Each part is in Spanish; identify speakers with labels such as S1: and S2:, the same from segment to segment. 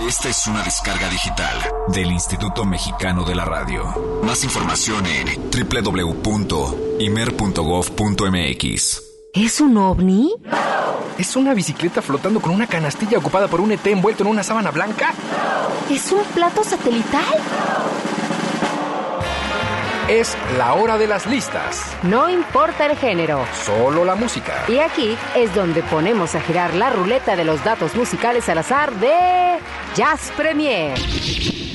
S1: Esta es una descarga digital del Instituto Mexicano de la Radio. Más información en www.imer.gov.mx.
S2: ¿Es un ovni?
S3: ¿Es una bicicleta flotando con una canastilla ocupada por un ET envuelto en una sábana blanca?
S2: ¿Es un plato satelital?
S3: Es la hora de las listas.
S2: No importa el género.
S3: Solo la música.
S2: Y aquí es donde ponemos a girar la ruleta de los datos musicales al azar de Jazz Premier.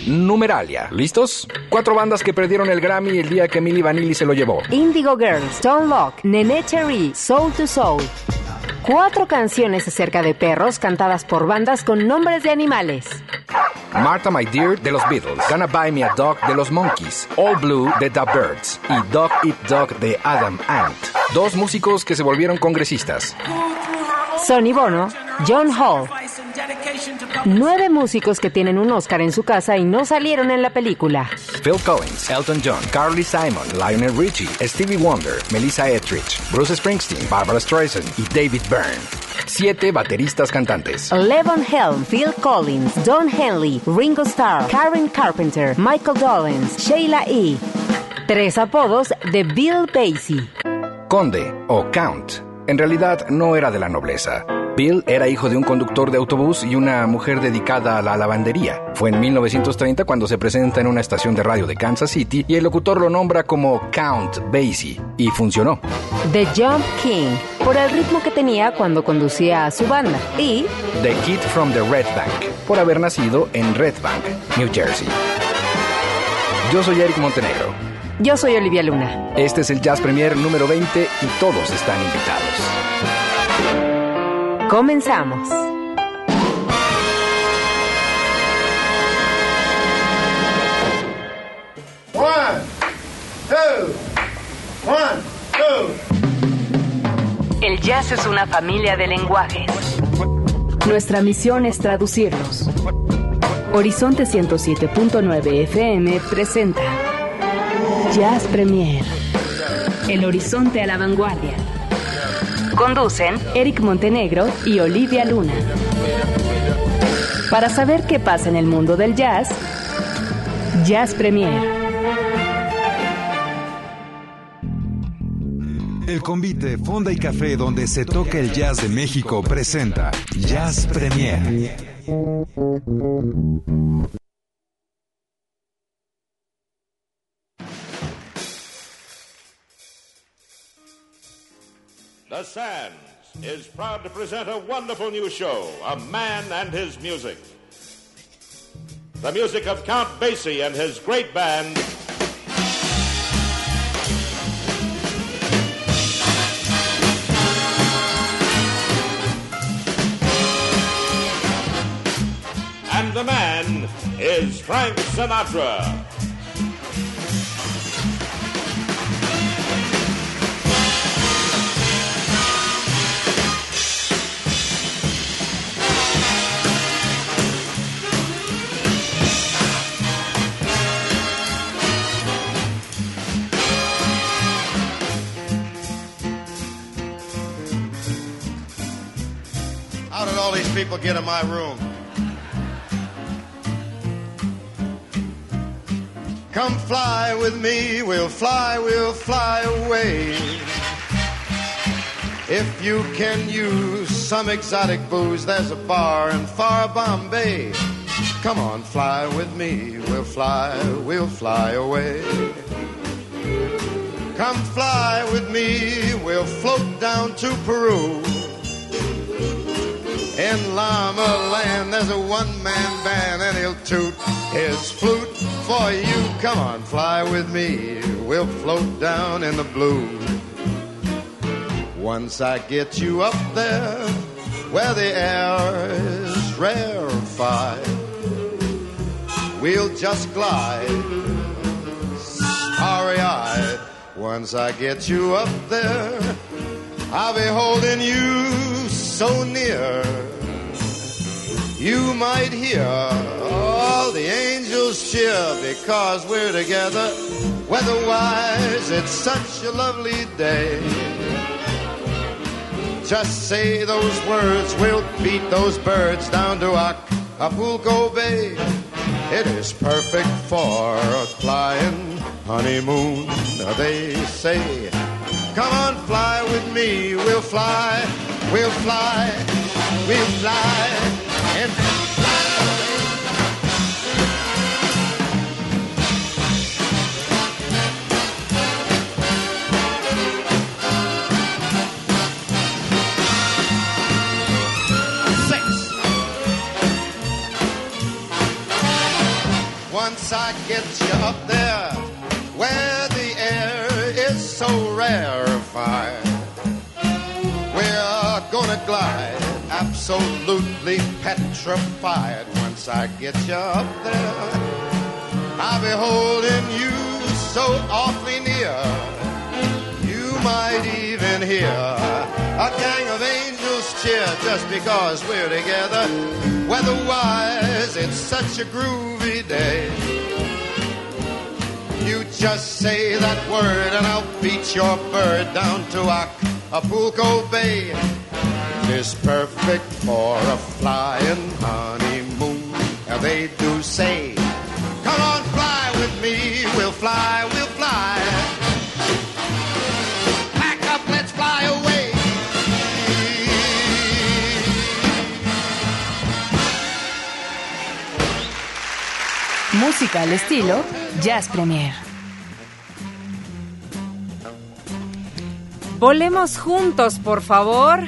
S3: Numeralia. ¿Listos? Cuatro bandas que perdieron el Grammy el día que Milli Vanilli se lo llevó.
S2: Indigo Girls, Stone Lock, Nene Cherry, Soul to Soul. Cuatro canciones acerca de perros cantadas por bandas con nombres de animales.
S3: Martha My Dear de los Beatles, Gonna Buy Me a Dog de los Monkeys, All Blue de The Birds y Dog Eat Dog de Adam Ant. Dos músicos que se volvieron congresistas.
S2: Sonny Bono, John Hall. Nueve músicos que tienen un Oscar en su casa y no salieron en la película.
S3: Phil Collins, Elton John, Carly Simon, Lionel Richie, Stevie Wonder, Melissa Etheridge, Bruce Springsteen, Barbara Streisand y David Byrne. Siete bateristas cantantes.
S2: Levon Helm, Phil Collins, Don Henley, Ringo Starr, Karen Carpenter, Michael Dolenz, Sheila E. Tres apodos de Bill Basie.
S3: Conde o Count. En realidad no era de la nobleza. Bill era hijo de un conductor de autobús y una mujer dedicada a la lavandería. Fue en 1930 cuando se presenta en una estación de radio de Kansas City y el locutor lo nombra como Count Basie. Y funcionó.
S2: The Jump King, por el ritmo que tenía cuando conducía a su banda. Y
S3: The Kid from the Red Bank, por haber nacido en Red Bank, New Jersey. Yo soy Eric Montenegro.
S2: Yo soy Olivia Luna.
S3: Este es el Jazz Premier número 20 y todos están invitados.
S2: Comenzamos.
S4: One, two, one, two.
S2: El jazz es una familia de lenguajes. Nuestra misión es traducirlos. Horizonte 107.9 FM presenta Jazz Premier. El horizonte a la vanguardia. Conducen Eric Montenegro y Olivia Luna. Para saber qué pasa en el mundo del jazz, Jazz Premier.
S5: El convite Fonda y Café donde se toca el jazz de México presenta Jazz Premier.
S6: The Sands is proud to present a wonderful new show, A Man and His Music. The music of Count Basie and his great band. And the man is Frank Sinatra.
S4: People get in my room? Come fly with me, we'll fly, we'll fly away. If you can use some exotic booze, there's a bar in far Bombay. Come on, fly with me, we'll fly, we'll fly away. Come fly with me, we'll float down to Peru. In Llama Land, there's a one-man band, and he'll toot his flute for you. Come on, fly with me. We'll float down in the blue. Once I get you up there, where the air is rarefied, we'll just glide, starry-eyed. Once I get you up there, I'll be holding you so near. You might hear all the angels cheer because we're together. Weatherwise, it's such a lovely day. Just say those words, we'll beat those birds down to Acapulco Bay. It is perfect for a flying honeymoon, they say. Come on, fly with me, we'll fly, we'll fly, we'll fly, fly Once I get you up there where the air is so rarefied, we're gonna glide absolutely petrified. Once I get you up there, I'll be holding you so awfully near. You might even hear a gang of angels cheer just because we're together. Weatherwise, it's such a groovy day. You just say that word and I'll beat your bird down to Acapulco Bay. It's perfect for a flying honeymoon. And they do say, come on, fly with me. We'll fly, we'll fly. Pack up, let's fly away.
S7: Música al estilo Jazz Premier.
S2: Volemos juntos, por favor,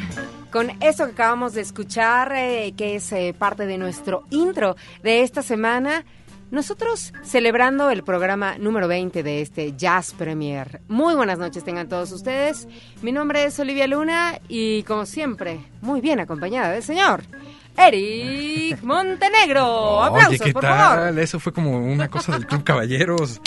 S2: con eso que acabamos de escuchar, eh, que es eh, parte de nuestro intro de esta semana. Nosotros celebrando el programa número 20 de este Jazz Premier. Muy buenas noches tengan todos ustedes. Mi nombre es Olivia Luna y como siempre, muy bien acompañada del señor Eric Montenegro. Aplausos,
S3: Oye, ¿qué
S2: por
S3: tal?
S2: favor.
S3: Eso fue como una cosa del Club Caballeros.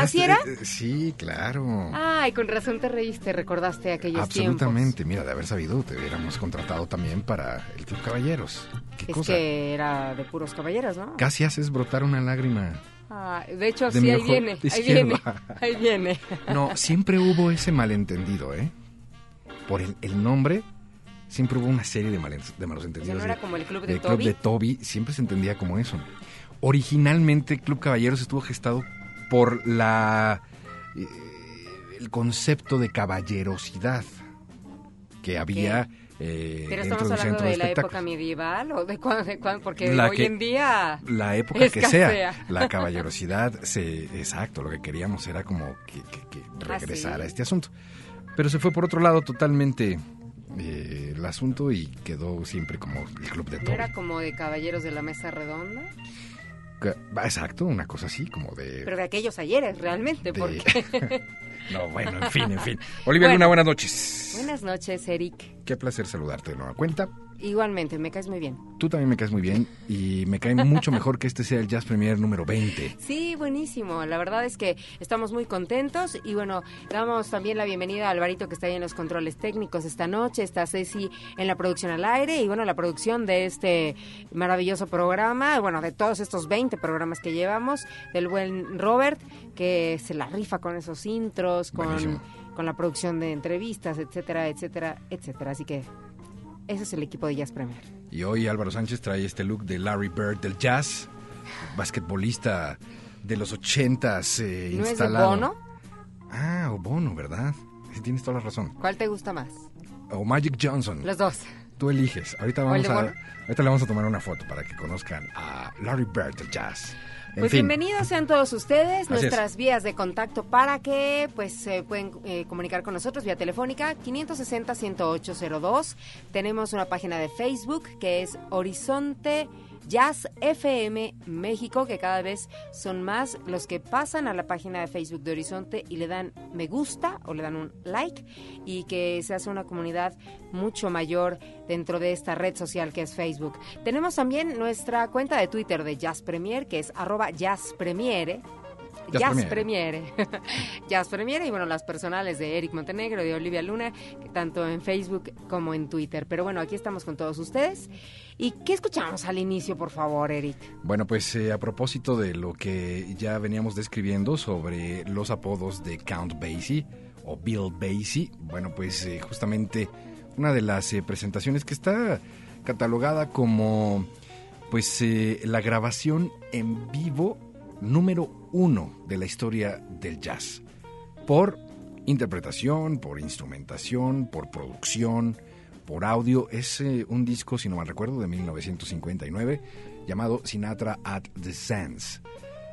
S2: ¿Así
S3: Ya
S2: era?
S3: sé, eh, Sí, claro.
S2: Ay, con razón te reíste, recordaste aquellos
S3: Absolutamente. Mira, de haber sabido, te hubiéramos contratado también para el Club Caballeros. ¿Qué
S2: tiempos. Es
S3: cosa?
S2: que era de puros caballeros, ¿no?
S3: Casi haces brotar una lágrima.
S2: Ah, de hecho,
S3: De
S2: sí, ahí viene, ahí viene, ahí viene.
S3: No, siempre hubo ese malentendido, ¿eh? Por el, el nombre, siempre hubo una serie de, malen- de malos
S2: O sea,
S3: entendidos.
S2: no era como el club de Toby.
S3: Club de Toby, siempre se entendía como eso. Originalmente, Club Caballeros estuvo gestado por la eh, el concepto de caballerosidad que había eh,
S2: Pero estamos hablando
S3: centro de,
S2: de la época medieval o de cuándo, de cuándo? porque
S3: La
S2: hoy
S3: que-
S2: en día
S3: La época que sea, la caballerosidad, se, exacto, lo que queríamos era como que, que- que regresar
S2: ¿Ah, sí?
S3: a este asunto. Pero se fue por otro lado totalmente eh, el asunto y quedó siempre como el club de Toby.
S2: era como de caballeros de la mesa redonda,
S3: Exacto, una cosa así, como de...
S2: pero de aquellos ayeres realmente,
S3: de-
S2: porque
S3: no, bueno, en fin, en fin. Olivia
S2: Bueno.
S3: Luna, buenas noches.
S2: buenas noches, Eric.
S3: Qué placer saludarte de nueva cuenta.
S2: Igualmente, me caes muy bien.
S3: Tú también me caes muy bien y me cae mucho mejor que este sea el Jazz Premier número 20.
S2: Sí, buenísimo. La verdad es que estamos muy contentos y bueno, damos también la bienvenida a Alvarito que está ahí en los controles técnicos esta noche, está Ceci en la producción al aire y bueno, la producción de este maravilloso programa, bueno, de todos estos 20 programas que llevamos, del buen Robert que se la rifa con esos intros, con,
S3: Buenísimo.
S2: con la producción de entrevistas, etcétera, etcétera, etcétera. Así que ese es el equipo de Jazz Premier.
S3: Y hoy Álvaro Sánchez trae este look de Larry Bird del jazz, basquetbolista de los ochentas eh,
S2: ¿No es de
S3: instalado.
S2: Bono?
S3: Ah, o Bono, ¿verdad? Tienes toda la razón.
S2: ¿Cuál te gusta más?
S3: O Magic Johnson.
S2: Los dos.
S3: Tú eliges. Ahorita
S2: ¿O el
S3: vamos a, ahorita le vamos a tomar una foto para que conozcan a Larry Bird del jazz. En
S2: Pues
S3: fin,
S2: bienvenidos sean todos ustedes,
S3: Así es.
S2: nuestras vías de contacto para que pues se pueden eh, comunicar con nosotros vía telefónica 560-10802. Tenemos una página de Facebook que es Horizonte Jazz FM México, que cada vez son más los que pasan a la página de Facebook de Horizonte y le dan me gusta o le dan un like y que se hace una comunidad mucho mayor dentro de esta red social que es Facebook. Tenemos también nuestra cuenta de Twitter de Jazz Premier, que es arroba Jazz Premiere.
S3: Jazz
S2: Jazz
S3: Premiere.
S2: Premiere. Jazz Premiere y bueno, las personales de Eric Montenegro, de Olivia Luna, tanto en Facebook como en Twitter. Pero bueno, aquí estamos con todos ustedes. ¿Y qué escuchamos al inicio, por favor, Eric?
S3: Bueno, pues eh, a propósito de lo que ya veníamos describiendo sobre los apodos de Count Basie o Bill Basie, bueno, pues eh, justamente una de las eh, presentaciones que está catalogada como pues eh, la grabación en vivo número uno de la historia del jazz. Por interpretación, por instrumentación, por producción, por audio. Es eh, un disco, si no mal recuerdo, de 1959 llamado Sinatra at the Sands.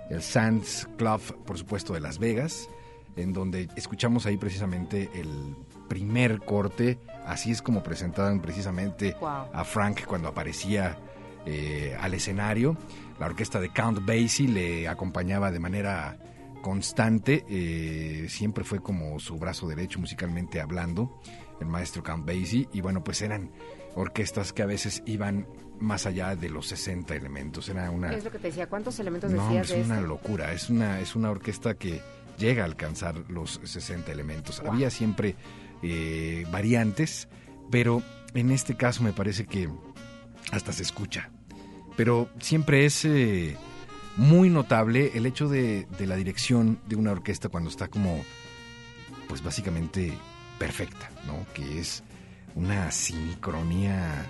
S3: El Sands Club, por supuesto, de Las Vegas, en donde escuchamos ahí precisamente el primer corte. Así es como presentaban precisamente
S2: Wow.
S3: a Frank cuando aparecía eh, al escenario. La orquesta de Count Basie le acompañaba de manera constante, eh, siempre fue como su brazo derecho musicalmente hablando, el maestro Count Basie, y bueno, pues eran orquestas que a veces iban más allá de los 60 elementos, era una...
S2: Es lo que te decía, ¿cuántos elementos
S3: No,
S2: decías
S3: es
S2: de
S3: una
S2: este?
S3: locura, es una, es una orquesta que llega a alcanzar los 60 elementos.
S2: Wow.
S3: Había siempre eh, variantes, pero en este caso me parece que hasta se escucha. Pero siempre es eh, muy notable el hecho de, de la dirección de una orquesta cuando está como, pues básicamente perfecta, ¿no? Que es una sincronía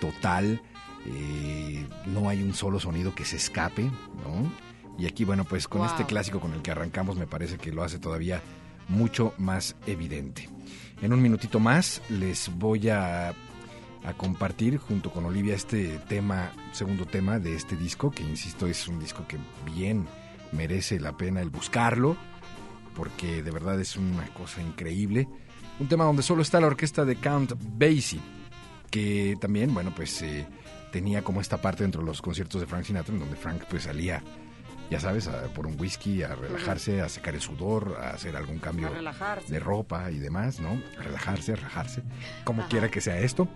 S3: total, eh, no hay un solo sonido que se escape, ¿no? Y aquí, bueno, pues con
S2: Wow.
S3: este clásico con el que arrancamos me parece que lo hace todavía mucho más evidente. En un minutito más les voy a, a compartir junto con Olivia este tema, segundo tema de este disco, que insisto es un disco que bien merece la pena el buscarlo, porque de verdad es una cosa increíble. Un tema donde solo está la orquesta de Count Basie, que también, bueno, pues eh, tenía como esta parte dentro de los conciertos de Frank Sinatra, en donde Frank pues salía, ya sabes, a- por un whisky, a relajarse, a secar el sudor, a hacer algún cambio
S2: relajarse.
S3: de ropa y demás, ¿no? Relajarse, a rajarse, como
S2: Ajá.
S3: quiera que sea esto.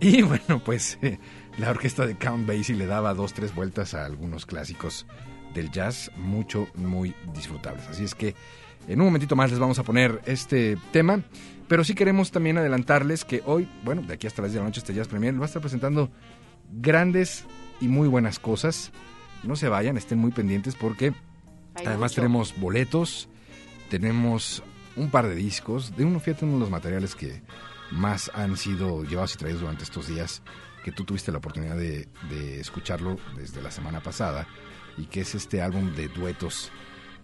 S3: Y bueno, pues eh, la orquesta de Count Basie le daba dos, tres vueltas a algunos clásicos del jazz, mucho, muy disfrutables. Así es que en un momentito más les vamos a poner este tema, pero sí queremos también adelantarles que hoy, bueno, de aquí hasta las 10 de la noche este Jazz Premier va a estar presentando grandes y muy buenas cosas. No se vayan, estén muy pendientes porque
S2: Hay
S3: Además
S2: mucho.
S3: tenemos boletos, tenemos un par de discos, de uno, fíjate, uno de los materiales que más han sido llevados y traídos durante estos días, que tú tuviste la oportunidad de, de escucharlo desde la semana pasada, y que es este álbum de duetos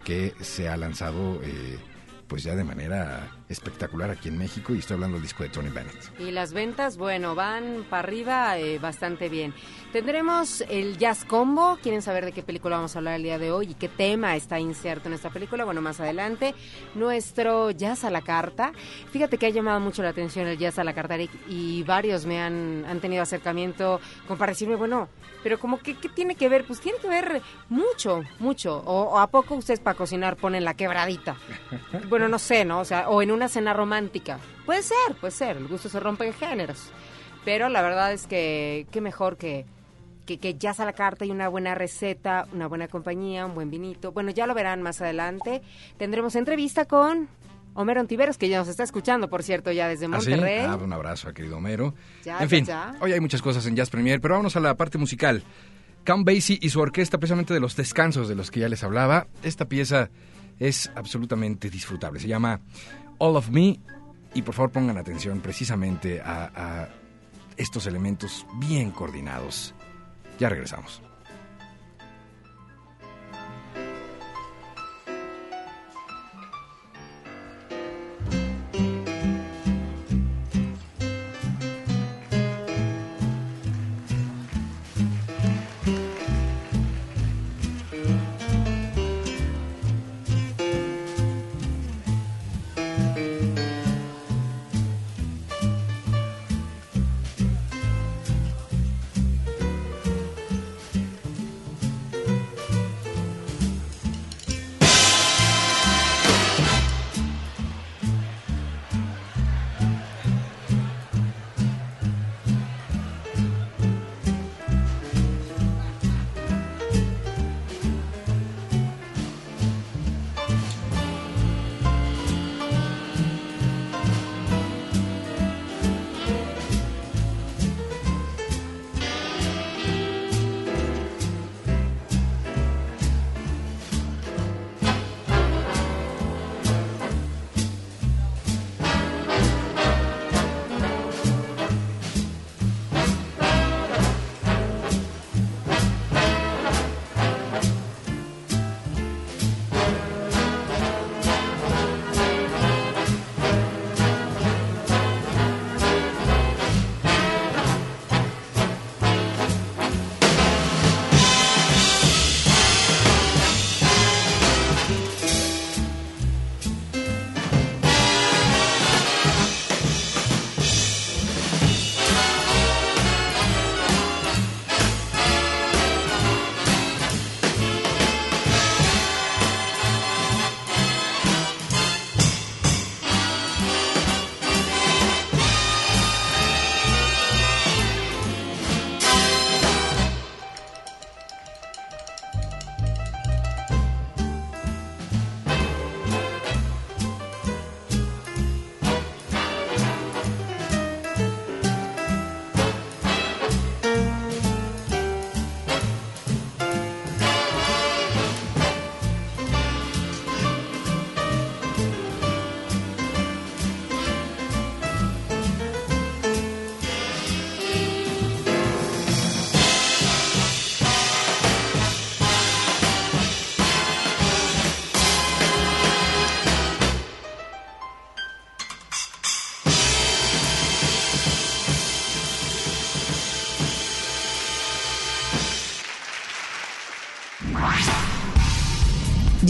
S3: que se ha lanzado eh, pues ya de manera espectacular aquí en México, y estoy hablando del disco de Tony Bennett.
S2: Y las ventas, bueno, van para arriba eh, bastante bien. Tendremos el Jazz Combo. ¿Quieren saber de qué película vamos a hablar el día de hoy y qué tema está inserto en esta película? Bueno, más adelante. Nuestro Jazz a la Carta. Fíjate que ha llamado mucho la atención el Jazz a la Carta, y varios me han, han tenido acercamiento con para decirme, bueno, pero como que, ¿qué tiene que ver? Pues tiene que ver mucho, mucho. O, o a poco ustedes para cocinar ponen la quebradita. Bueno, no sé, ¿no? O sea, o en una cena romántica. Puede ser, puede ser. El gusto se rompe en géneros. Pero la verdad es que qué mejor que, que, que jazz a la carta y una buena receta, una buena compañía, un buen vinito. Bueno, ya lo verán más adelante. Tendremos entrevista con Homero Ontiveros, que ya nos está escuchando, por cierto, ya desde
S3: ¿Ah, sí?
S2: Monterrey.
S3: Ah, un abrazo a querido Homero.
S2: Ya,
S3: en
S2: ya,
S3: fin,
S2: ya.
S3: hoy hay muchas cosas en Jazz Premier, pero vámonos a la parte musical. Count Basie y su orquesta, precisamente de los descansos de los que ya les hablaba. Esta pieza es absolutamente disfrutable. Se llama All of Me. Y por favor pongan atención precisamente a, estos elementos bien coordinados. Ya regresamos.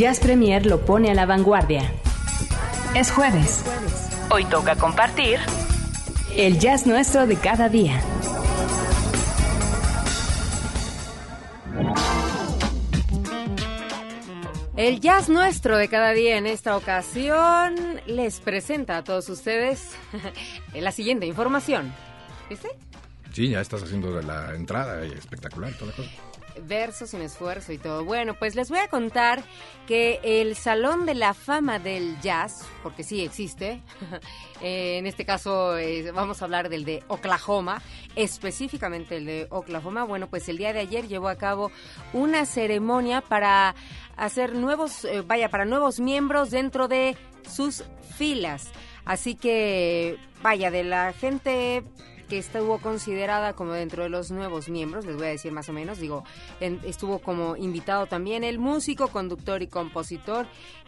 S7: Jazz Premier lo pone a la vanguardia. Es jueves. Hoy toca compartir el jazz nuestro de cada día.
S2: El jazz nuestro de cada día en esta ocasión les presenta a todos ustedes la siguiente información. ¿Viste?
S3: Sí, ya estás haciendo la entrada, espectacular, toda la cosa.
S2: Verso sin esfuerzo y todo. Bueno, pues les voy a contar que el Salón de la Fama del Jazz, porque sí existe, eh, en este caso eh, vamos a hablar del de Oklahoma, específicamente el de Oklahoma, bueno, pues el día de ayer llevó a cabo una ceremonia para hacer nuevos, eh, vaya, para nuevos miembros dentro de sus filas. Así que, vaya, de la gente que estuvo considerada como dentro de los nuevos miembros, les voy a decir más o menos, digo, en- estuvo como invitado también el músico, conductor y compositor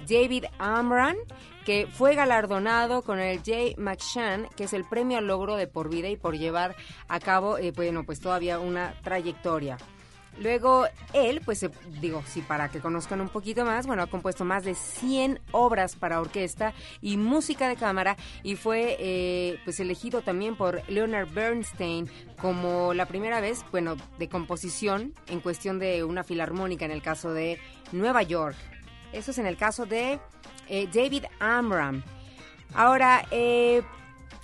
S2: David Amran, que fue galardonado con el J. McShann, que es el premio al logro de por vida y por llevar a cabo, eh, bueno, pues todavía una trayectoria. Luego él, pues eh, digo, sí, para que conozcan un poquito más, bueno, ha compuesto más de 100 obras para orquesta y música de cámara y fue eh, pues elegido también por Leonard Bernstein como la primera vez, bueno, de composición en cuestión de una filarmónica en el caso de Nueva York. Eso es en el caso de eh, David Amram. Ahora, eh,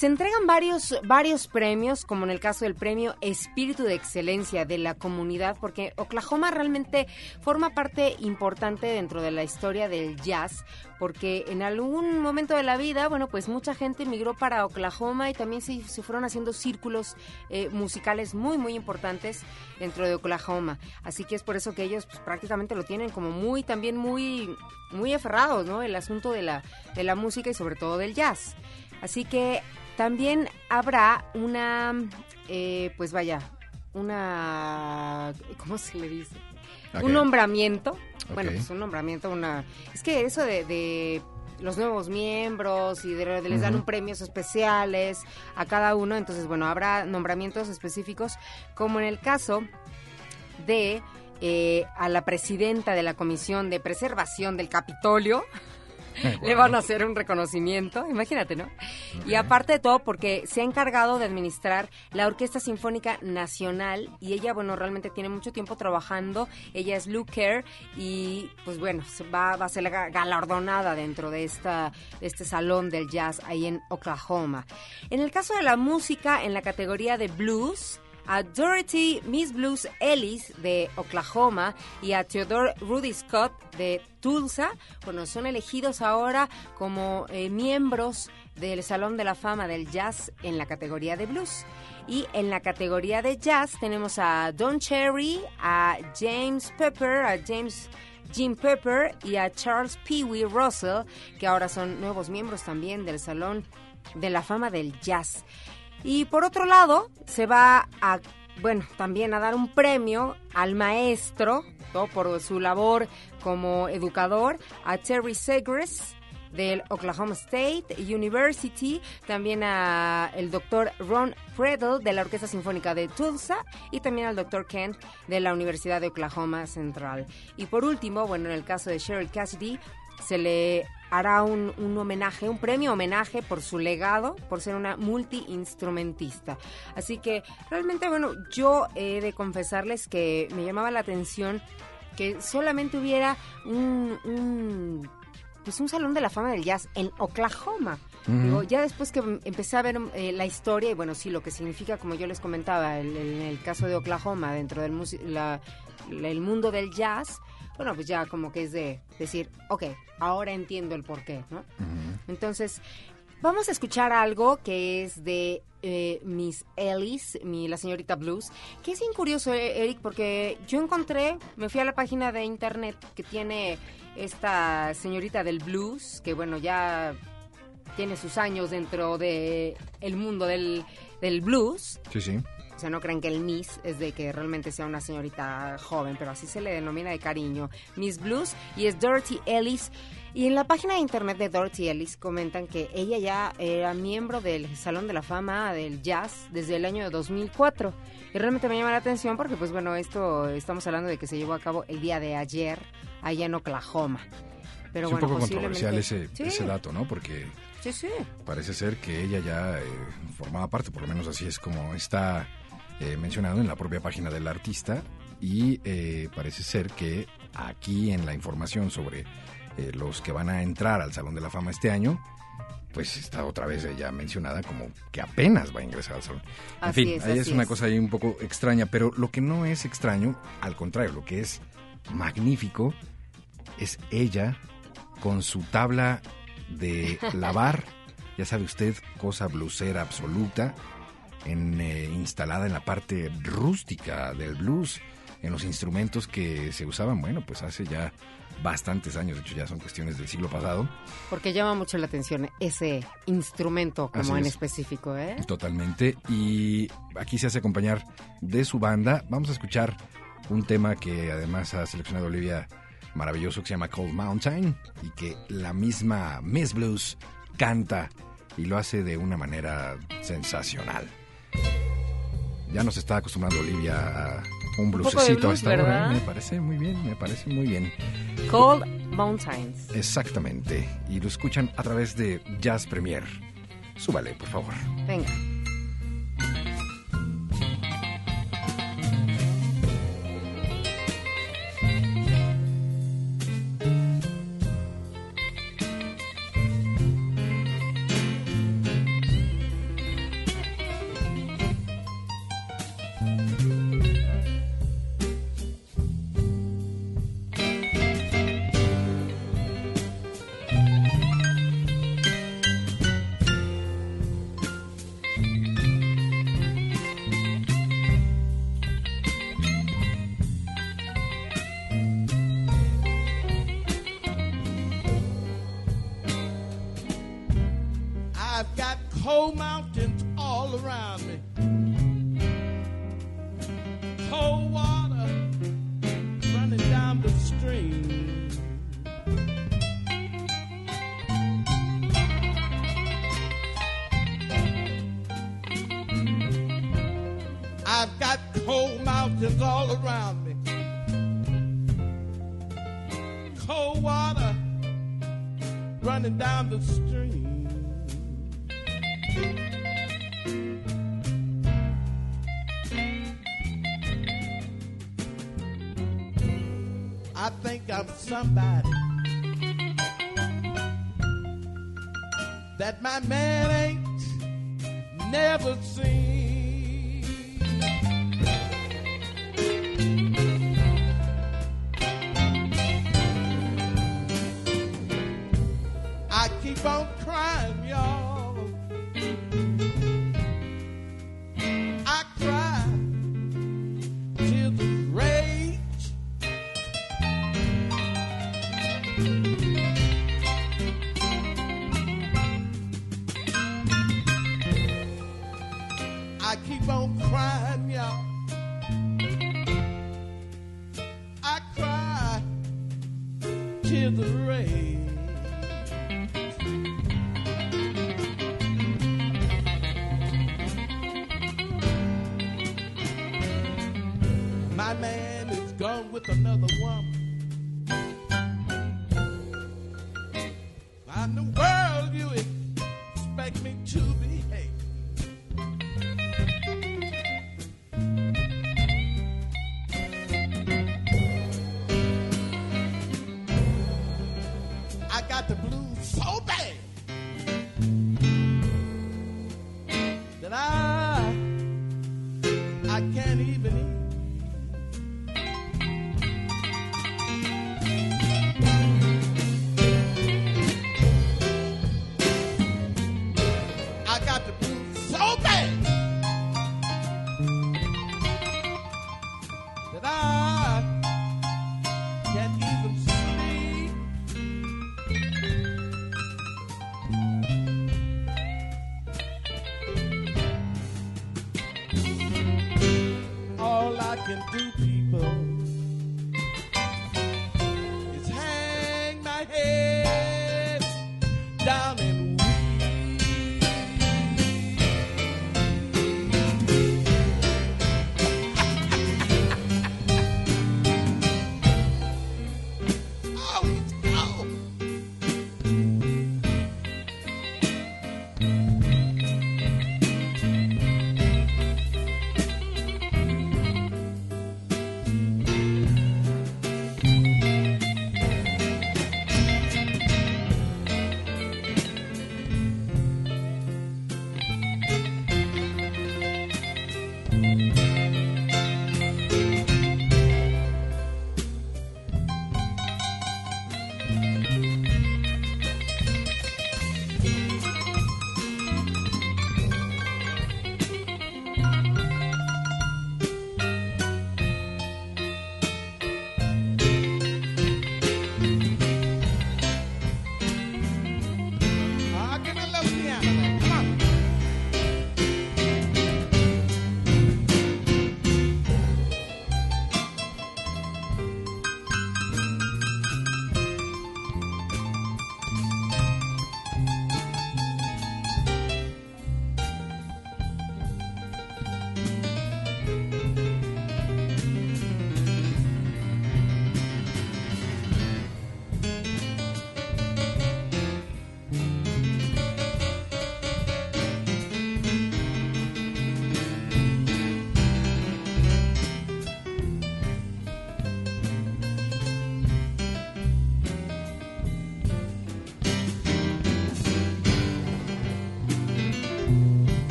S2: se entregan varios, varios premios, como en el caso del premio Espíritu de Excelencia de la comunidad, porque Oklahoma realmente forma parte importante dentro de la historia del jazz, porque en algún momento de la vida, bueno, pues mucha gente migró para Oklahoma y también se, se fueron haciendo círculos eh, musicales muy, muy importantes dentro de Oklahoma. Así que es por eso que ellos pues, prácticamente lo tienen como muy, también muy, muy aferrados, ¿no? El asunto de la, de la música y sobre todo del jazz. Así que también habrá una, eh, pues vaya, una, ¿cómo se le dice? Un nombramiento. Bueno, pues un nombramiento, una... Es que eso de, de los nuevos miembros y de, de les dan un premios especiales a cada uno, entonces, bueno, habrá nombramientos específicos, como en el caso de eh, a la presidenta de la Comisión de Preservación del Capitolio. Le van a hacer un reconocimiento, imagínate, ¿no? Y aparte de todo, porque se ha encargado de administrar la Orquesta Sinfónica Nacional y ella, bueno, realmente tiene mucho tiempo trabajando. Ella es Lou Kerr y, pues bueno, va, va a ser ga- galardonada dentro de, esta, de este salón del jazz ahí en Oklahoma. En el caso de la música, en la categoría de blues, a Dorothy Miss Blues Ellis de Oklahoma y a Theodore Rudy Scott de Tulsa, bueno, son elegidos ahora como eh, miembros del Salón de la Fama del Jazz en la categoría de blues. Y en la categoría de jazz tenemos a Don Cherry, a James Pepper, a James Jim Pepper y a Charles Pee Wee Russell, que ahora son nuevos miembros también del Salón de la Fama del Jazz. Y por otro lado, se va a, bueno, también a dar un premio al maestro, por su labor como educador, a Terry Segres del Oklahoma State University, también a el doctor Ron Predel de la Orquesta Sinfónica de Tulsa y también al doctor Kent de la Universidad de Oklahoma Central. Y por último, bueno, en el caso de Cheryl Cassidy, se le hará un, un homenaje, un premio homenaje por su legado, por ser una multiinstrumentista. Así que realmente, bueno, yo he de confesarles que me llamaba la atención que solamente hubiera un, un pues un salón de la fama del jazz en Oklahoma. Digo, ya después que em- empecé a ver eh, la historia y bueno, sí, lo que significa, como yo les comentaba, el- el- caso de Oklahoma, dentro del la- el mundo del jazz, bueno, pues ya como que es de decir, ok, ahora entiendo el porqué, ¿no? Entonces, vamos a escuchar algo que es de eh, Miss Ellis, mi, la señorita Blues, que es bien curioso, eh, Eric, porque yo encontré, me fui a la página de internet que tiene esta señorita del blues, que bueno, ya tiene sus años dentro de el mundo del, del blues.
S3: Sí, sí.
S2: O sea, no crean que el Miss es de que realmente sea una señorita joven, pero así se le denomina de cariño. Miss Blues y es Dorothy Ellis. Y en la página de internet de Dorothy Ellis comentan que ella ya era miembro del Salón de la Fama del Jazz desde el año 2004. Y realmente me llama la atención porque, pues bueno, esto estamos hablando de que se llevó a cabo el día de ayer allá en Oklahoma. Pero
S3: es
S2: bueno,
S3: un poco
S2: posiblemente-
S3: controversial ese,
S2: Sí,
S3: ese dato, ¿no? Porque
S2: Sí, sí.
S3: parece ser que ella ya eh, formaba parte, por lo menos así es como está eh, mencionado en la propia página del artista, y eh, parece ser que aquí en la información sobre eh, los que van a entrar al Salón de la Fama este año, pues está otra vez ella mencionada como que apenas va a ingresar al salón. En
S2: Así
S3: fin,
S2: es,
S3: ahí es una
S2: es.
S3: cosa ahí un poco extraña, pero lo que no es extraño, al contrario, lo que es magnífico, es ella con su tabla de lavar, ya sabe usted, cosa blusera absoluta, en, eh, instalada en la parte rústica del blues, en los instrumentos que se usaban, bueno, pues hace ya bastantes años, de hecho ya son cuestiones del siglo pasado,
S2: Porque llama mucho la atención ese instrumento como en
S3: es.
S2: específico, ¿eh?
S3: Totalmente. Y aquí se hace acompañar de su banda. Vamos a escuchar un tema que además ha seleccionado Olivia maravilloso que se llama Cold Mountain y que la misma Miss Blues canta y lo hace de una manera sensacional. Ya nos está acostumbrando Olivia a un bluesecito a
S2: blues,
S3: esta hora.
S2: ¿verdad?
S3: ¿eh? Me parece muy bien, me parece muy bien.
S2: Cold Mountains.
S3: Exactamente. Y lo escuchan a través de Jazz Premier. Súbale, por favor.
S2: Venga.
S8: I think I'm somebody that my man ain't never seen.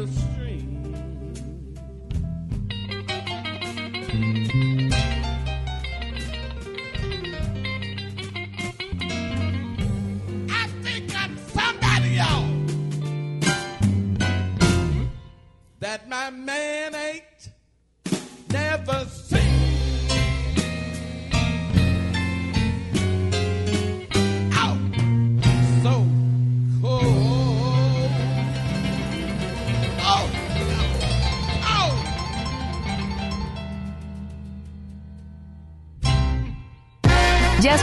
S7: todos.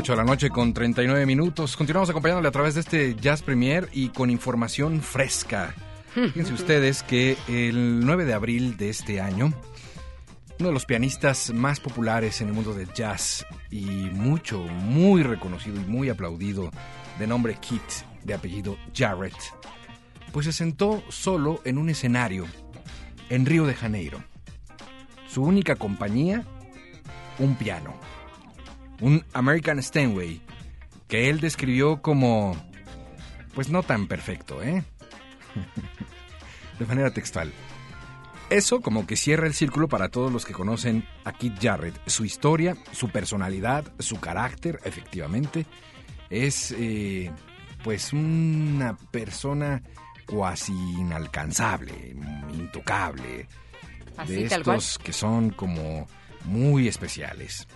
S3: Ocho de la noche con 39 minutos. Continuamos acompañándole a través de este Jazz Premier y con información fresca. Fíjense ustedes que el 9 de abril de este año, uno de los pianistas más populares en el mundo del jazz y mucho, muy reconocido y muy aplaudido, de nombre Kit, de apellido Jarrett, pues se sentó solo en un escenario en Río de Janeiro. Su única compañía, un piano un American Steinway, que él describió como, pues no tan perfecto, ¿eh? de manera textual. Eso como que cierra el círculo para todos los que conocen a Keith Jarrett. Su historia, su personalidad, su carácter, efectivamente, es eh, pues una persona cuasi inalcanzable, intocable.
S2: Así,
S3: de estos que son como muy especiales.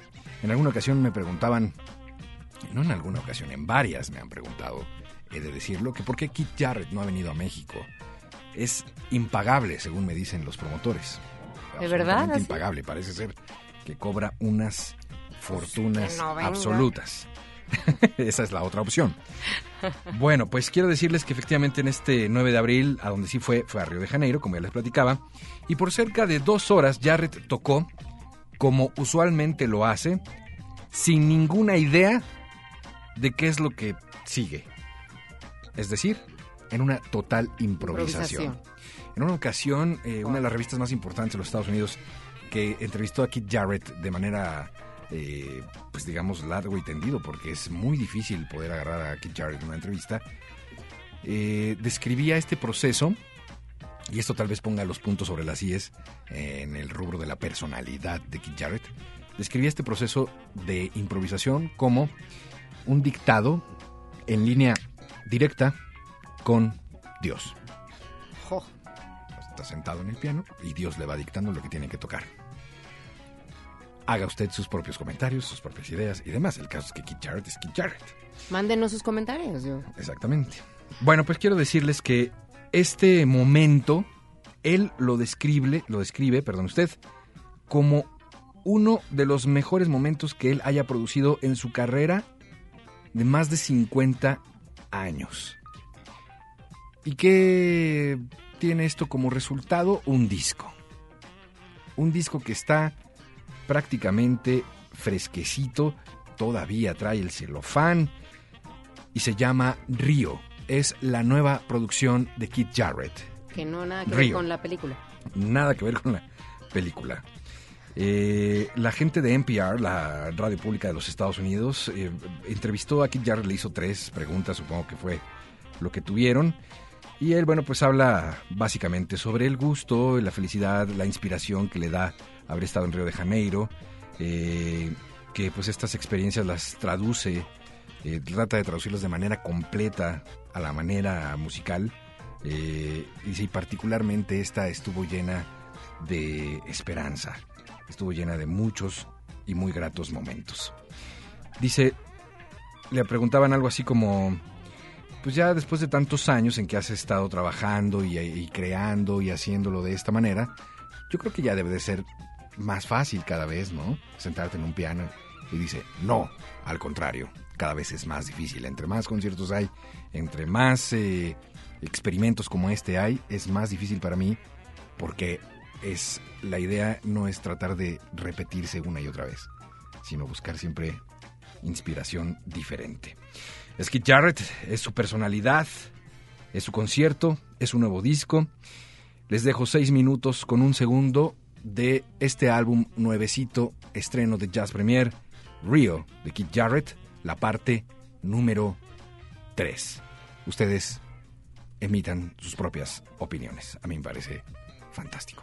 S3: En alguna ocasión me preguntaban, no en alguna ocasión, en varias me han preguntado, he de decirlo, que por qué Keith Jarrett no ha venido a México. Es impagable, según me dicen los promotores.
S2: ¿De verdad? ¿Así?
S3: Impagable, parece ser que cobra unas fortunas
S2: no
S3: absolutas. Esa es la otra opción. Bueno, pues quiero decirles que efectivamente en este 9 de abril, a donde sí fue, fue a Río de Janeiro, como ya les platicaba, y por cerca de dos horas Jarrett tocó, como usualmente lo hace, sin ninguna idea de qué es lo que sigue. Es decir, en una total improvisación.
S2: Improvisación.
S3: En una ocasión, eh, una de las revistas más importantes de los Estados Unidos, que entrevistó a Keith Jarrett de manera, eh, pues digamos, largo y tendido, porque es muy difícil poder agarrar a Keith Jarrett en una entrevista, eh, describía este proceso, y esto tal vez ponga los puntos sobre las IES en el rubro de la personalidad de Keith Jarrett, describía este proceso de improvisación como un dictado en línea directa con Dios.
S2: Jo.
S3: Está sentado en el piano y Dios le va dictando lo que tiene que tocar. Haga usted sus propios comentarios, sus propias ideas y demás. El caso es que Keith Jarrett es Keith Jarrett.
S2: Mándenos sus comentarios. Yo.
S3: Exactamente. Bueno, pues quiero decirles que este momento, él lo describe, lo describe, perdón usted, como uno de los mejores momentos que él haya producido en su carrera de más de 50 años. ¿Y qué tiene esto como resultado? Un disco. Un disco que está prácticamente fresquecito, todavía trae el celofán y se llama Río. Es la nueva producción de Keith Jarrett.
S2: Que no nada que ver
S3: Río.
S2: con la película.
S3: Nada que ver con la película. Eh, la gente de NPR, la radio pública de los Estados Unidos, eh, entrevistó a Keith Jarrett, le hizo tres preguntas, supongo que fue lo que tuvieron. Y él, bueno, pues habla básicamente sobre el gusto, la felicidad, la inspiración que le da haber estado en Río de Janeiro, eh, que pues estas experiencias las traduce, eh, trata de traducirlas de manera completa a la manera musical. Eh, y sí, particularmente esta estuvo llena de esperanza, estuvo llena de muchos y muy gratos momentos. Dice, le preguntaban algo así como, pues ya después de tantos años en que has estado trabajando y creando y haciéndolo de esta manera, yo creo que ya debe de ser más fácil cada vez, ¿no? Sentarte en un piano y dice, no, al contrario, cada vez es más difícil. Entre más conciertos hay, entre más eh, experimentos como este hay, es más difícil para mí porque es la idea no es tratar de repetirse una y otra vez, sino buscar siempre inspiración diferente. Es que Jarrett es su personalidad, es su concierto, es su nuevo disco. Les dejo seis minutos con un segundo de este álbum nuevecito, estreno de Jazz Premier, Rio, de Keith Jarrett, la parte número 3. Ustedes emitan sus propias opiniones. A mí me parece fantástico.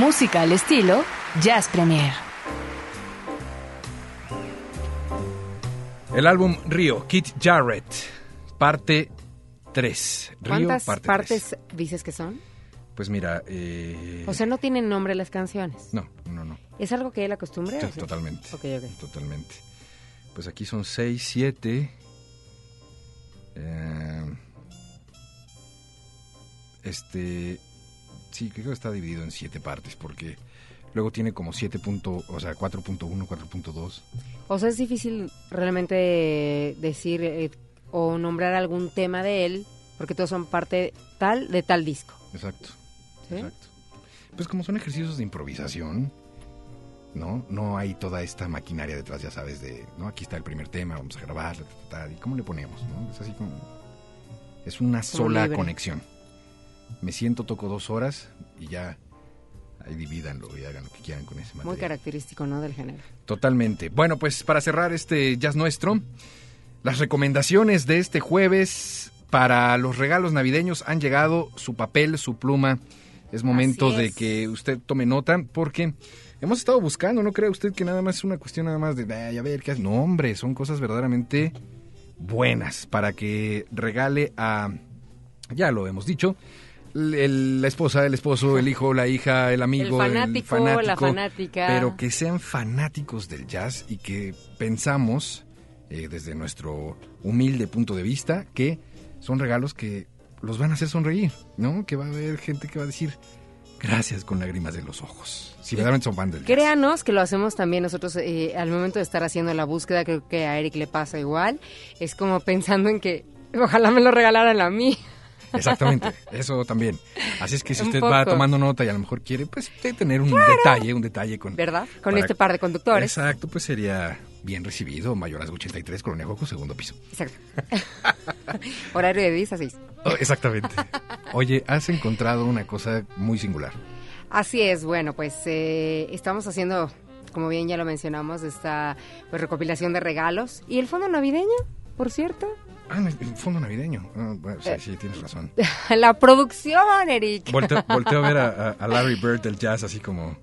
S7: Música al estilo Jazz Premier.
S3: El álbum Río, Kit Jarrett, parte 3. Río,
S2: ¿Cuántas
S3: parte
S2: partes dices que son?
S3: Pues mira, eh,
S2: O sea, no tienen nombre las canciones.
S3: no, no, no.
S2: ¿Es algo que él acostumbre?
S3: Sí, totalmente.
S2: Ok, ok.
S3: Totalmente. Pues aquí son 6, 7. Eh, este. Sí, creo que está dividido en 7 partes porque luego tiene como 7. punto- o sea, 4.1, 4.2.
S2: O sea, es difícil realmente decir eh, o nombrar algún tema de él, porque todos son parte tal de tal disco.
S3: Exacto.
S2: ¿sí?
S3: Exacto. Pues como son ejercicios de improvisación, ¿no? No hay toda esta maquinaria detrás, ya sabes, de, ¿no? Aquí está el primer tema, vamos a grabar, ta, ta, ta, ¿y cómo le ponemos, no? Es así como... Es una sola
S2: libre.
S3: conexión. Me siento, toco dos horas y ya ahí divídanlo y hagan lo que quieran con ese
S2: Muy
S3: material.
S2: característico, ¿no? Del género.
S3: Totalmente. Bueno, pues para cerrar este jazz nuestro, las recomendaciones de este jueves para los regalos navideños han llegado, su papel, su pluma. Es momento de que usted tome nota porque hemos estado buscando, ¿no cree usted que nada más es una cuestión nada más de, "Ay, a ver, ¿qué hace? No, hombre, son cosas verdaderamente buenas para que regale a, ya lo hemos dicho, el- la esposa, el esposo, el hijo, la hija, el amigo,
S2: El fanático, la fanática.
S3: pero que sean fanáticos del jazz y que pensamos, eh, desde nuestro humilde punto de vista, que son regalos que los van a hacer sonreír, ¿no? Que va a haber gente que va a decir gracias con lágrimas de los ojos. Si verdaderamente son fan del jazz.
S2: Créanos que lo hacemos también nosotros eh, al momento de estar haciendo la búsqueda, creo que a Eric le pasa igual. Es como pensando en que ojalá me lo regalaran a mí.
S3: Exactamente, eso también. Así es que si
S2: Un
S3: usted va tomando nota y a lo mejor quiere, pues usted tener un detalle, un detalle con...
S2: ¿Verdad? Con
S3: para-
S2: este par de conductores.
S3: Exacto, pues sería bien recibido. Mayorazgo 83, Colonia Joco, segundo piso.
S2: Exacto. Horario de 10 a 6.
S3: Oh, exactamente. Oye, has encontrado una cosa muy singular.
S2: Así es, bueno, pues eh, estamos haciendo, como bien ya lo mencionamos, esta pues, recopilación de regalos. ¿Y el fondo navideño, por cierto?
S3: Ah, en el el fondo navideño. Ah, bueno, sí, sí, tienes razón.
S2: la producción, Eric.
S3: Volteo, volteo a ver a, Larry Bird del jazz así como...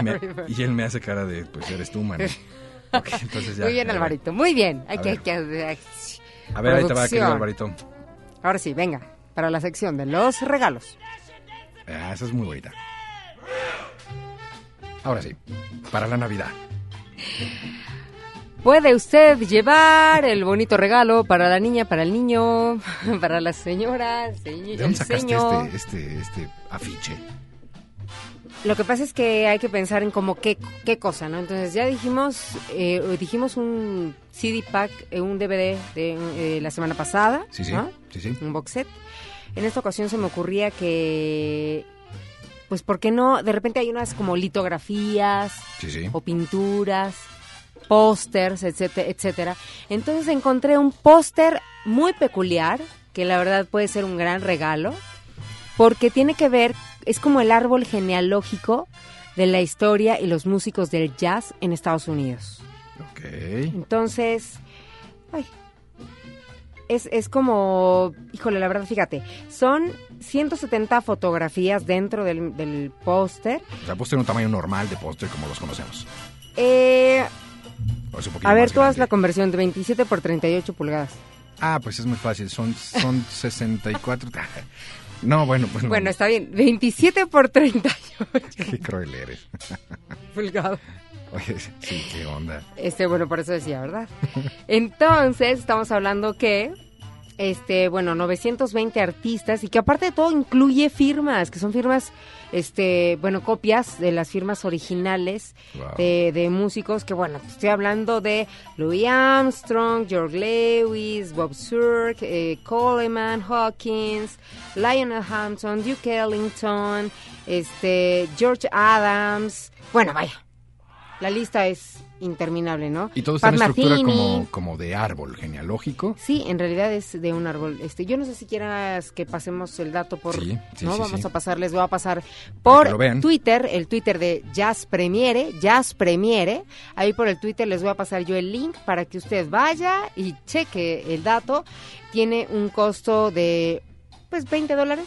S3: Y, me- él me hace cara de, pues eres tú, mano. Ok, entonces ya.
S2: Muy bien. Alvarito, muy bien. Hay
S3: A
S2: que,
S3: ver.
S2: hay que- hay-
S3: A ver, ahí te va, querido. Alvarito.
S2: Ahora sí, venga, para la sección de los regalos.
S3: Ah, esa es muy bonita. Ahora sí, para la Navidad.
S2: Puede usted llevar el bonito regalo para la niña, para el niño, para la señora, el,
S3: ¿De dónde sacaste este, este, este afiche?
S2: Lo que pasa es que hay que pensar en como qué, qué cosa, ¿no? Entonces ya dijimos, eh, dijimos un CD pack, eh, un DVD de eh, la semana pasada,
S3: Sí, sí,
S2: ¿no?
S3: sí, sí.
S2: Un box set. En esta ocasión se me ocurría que, pues, ¿por qué no? De repente hay unas como litografías
S3: Sí, sí.
S2: o pinturas, pósters, etcétera, etcétera. Entonces encontré un póster muy peculiar, que la verdad puede ser un gran regalo, porque tiene que ver, es como el árbol genealógico de la historia y los músicos del jazz en Estados Unidos.
S3: Ok.
S2: Entonces, ay, es, es como, híjole, la verdad, fíjate, son 170 fotografías dentro del, del póster.
S3: O sea, póster un tamaño normal de póster como los conocemos.
S2: Eh,
S3: O
S2: a ver, tú haz la
S3: grande.
S2: conversión de 27 por 38 pulgadas.
S3: Ah, pues es muy fácil. Son, son 64. No, bueno, pues no.
S2: Bueno, está bien, 27 por 38
S3: Qué cruel eres.
S2: pulgadas.
S3: Oye, sí, qué onda.
S2: Este, bueno, por eso decía, ¿verdad? Entonces, estamos hablando que, este, bueno, 920 artistas y que aparte de todo incluye firmas, que son firmas, este, bueno, copias de las firmas originales
S3: Wow.
S2: de, de músicos que, bueno, estoy hablando de Louis Armstrong, George Lewis, Bob Zurk, eh, Coleman, Hawkins, Lionel Hampton, Duke Ellington, este, George Adams, bueno, vaya. La lista es interminable, ¿no?
S3: Y todo está en estructura como, como de árbol genealógico.
S2: Sí, en realidad es de un árbol. Este, yo no sé si quieras que pasemos el dato por,
S3: Sí, sí,
S2: no,
S3: sí,
S2: vamos a pasarles, voy a pasar por. Twitter, el Twitter de Jazz Premiere, Jazz Premiere. Ahí por el Twitter les voy a pasar yo el link para que usted vaya y cheque el dato. Tiene un costo de, pues, 20 dólares,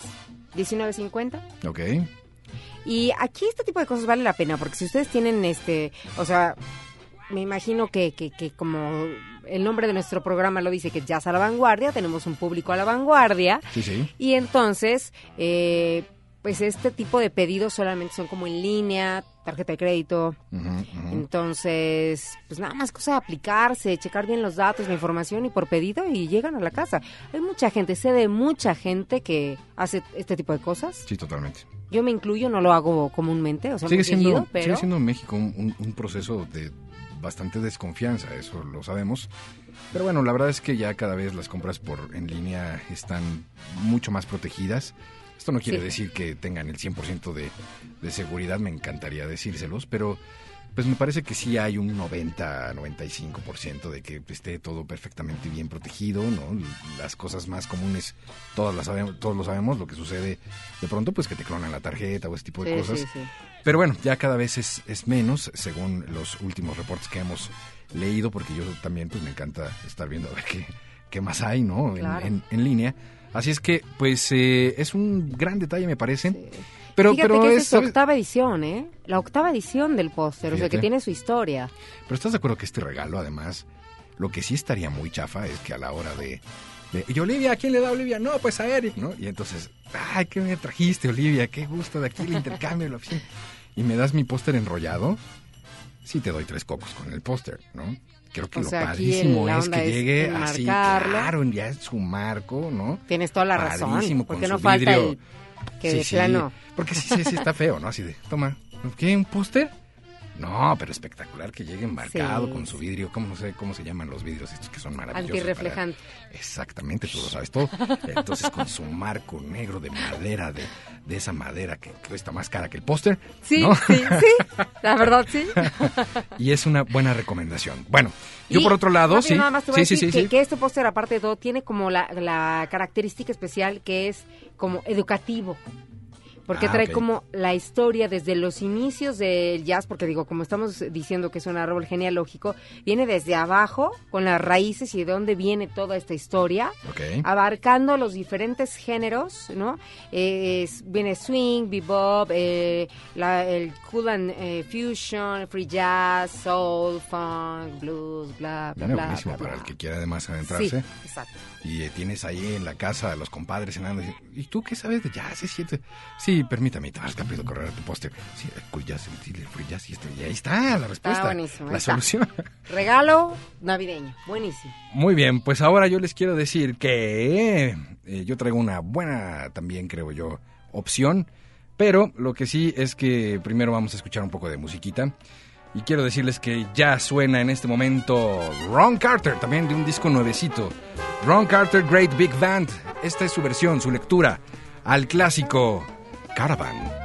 S2: 19.50.
S3: Ok.
S2: Y aquí este tipo de cosas vale la pena, porque si ustedes tienen este, o sea, me imagino que, que, que como el nombre de nuestro programa lo dice, que es Jazz a la Vanguardia, tenemos un público a la vanguardia.
S3: Sí, sí.
S2: Y entonces, eh, pues este tipo de pedidos solamente son como en línea, tarjeta de crédito. Entonces, pues nada más cosa de aplicarse, checar bien los datos, la información y por pedido y llegan a la casa. Hay mucha gente, sé de mucha gente que hace este tipo de cosas.
S3: Sí, totalmente.
S2: Yo me incluyo, no lo hago comúnmente, o sea,
S3: sigue siendo,
S2: seguido, pero
S3: sigue siendo en México un, un- un proceso de bastante desconfianza, eso lo sabemos. Pero bueno, la verdad es que ya cada vez las compras por en línea están mucho más protegidas. Esto no quiere
S2: Sí.
S3: decir que tengan el 100% de, de seguridad, me encantaría decírselos, pero pues me parece que sí hay un 90-95% de que esté todo perfectamente bien protegido, ¿no? Las cosas más comunes, todas las sabemos, todos lo sabemos, lo que sucede de pronto, pues que te clonan la tarjeta o ese tipo de
S2: Sí,
S3: cosas.
S2: sí, sí.
S3: Pero bueno, ya cada vez es, es menos, según los últimos reportes que hemos leído, porque yo también pues me encanta estar viendo a ver qué, qué más hay, ¿no? En, en línea. Así es que, pues, eh, es un gran detalle, me parece. Pero,
S2: Fíjate
S3: pero
S2: que
S3: es,
S2: esa es su
S3: ¿sabes?
S2: octava edición, ¿eh? La octava edición del póster, o sea, que tiene su historia.
S3: Pero estás de acuerdo que este regalo, además, lo que sí estaría muy chafa es que a la hora de. de, y Olivia, ¿a quién le da Olivia? No, pues a Eric, ¿no? Y entonces, ay, ¿qué me trajiste, Olivia? Qué gusto de aquí el intercambio la oficina. Y me das mi póster enrollado. Sí, te doy tres cocos con el póster, ¿no? Creo que
S2: O
S3: lo
S2: sea,
S3: padrísimo es que
S2: es
S3: llegue así, claro, ya es su marco, ¿no?
S2: Tienes toda la razón.
S3: Padrísimo,
S2: Porque
S3: con
S2: no falta el que
S3: Sí,
S2: de
S3: sí,
S2: plano.
S3: Porque sí, sí, sí, está feo, ¿no? Así de, toma, ¿qué? ¿Un póster? No, pero espectacular que llegue marcado
S2: Sí,
S3: con su vidrio. ¿Cómo no sé cómo se llaman los vidrios estos que son maravillosos?
S2: Antirreflejante.
S3: para- Exactamente, tú lo sabes todo. Entonces, con su marco negro de madera, de, de esa madera que cuesta más cara que el póster.
S2: Sí,
S3: ¿no?
S2: sí, sí. La verdad, sí.
S3: y es una buena recomendación. Bueno, yo
S2: Y,
S3: por otro lado, sí.
S2: Nada más te voy a
S3: sí, sí,
S2: decir
S3: sí,
S2: que, este póster, aparte de todo, tiene como la, la característica especial que es como educativo. Porque
S3: Ah,
S2: trae
S3: ok.
S2: como la historia desde los inicios del jazz, porque digo, como estamos diciendo que es un árbol genealógico, viene desde abajo, con las raíces y de dónde viene toda esta historia,
S3: Ok.
S2: abarcando los diferentes géneros, ¿no? Eh, es- viene swing, bebop, eh, la- el cool and eh, fusion, free jazz, soul, funk, blues, bla, bla,
S3: Bueno,
S2: bla.
S3: buenísimo
S2: bla,
S3: para el
S2: bla.
S3: que quiera además adentrarse.
S2: Sí, exacto.
S3: Y eh, tienes ahí en la casa a los compadres cenando. y ¿Y tú qué sabes de jazz? ¿Es Sí, permítame, te vas rápido a correr a tu póster. Sí, jazz y esto. Y ahí está la respuesta.
S2: buenísimo, ahí
S3: La
S2: está.
S3: solución.
S2: Regalo navideño, buenísimo.
S3: Muy bien, pues ahora yo les quiero decir que eh, yo traigo una buena, también creo yo, opción. Pero lo que sí es que primero vamos a escuchar un poco de musiquita. Y quiero decirles que ya suena en este momento Ron Carter, también de un disco nuevecito. Ron Carter Great Big Band. Esta es su versión, su lectura al clásico Caravan.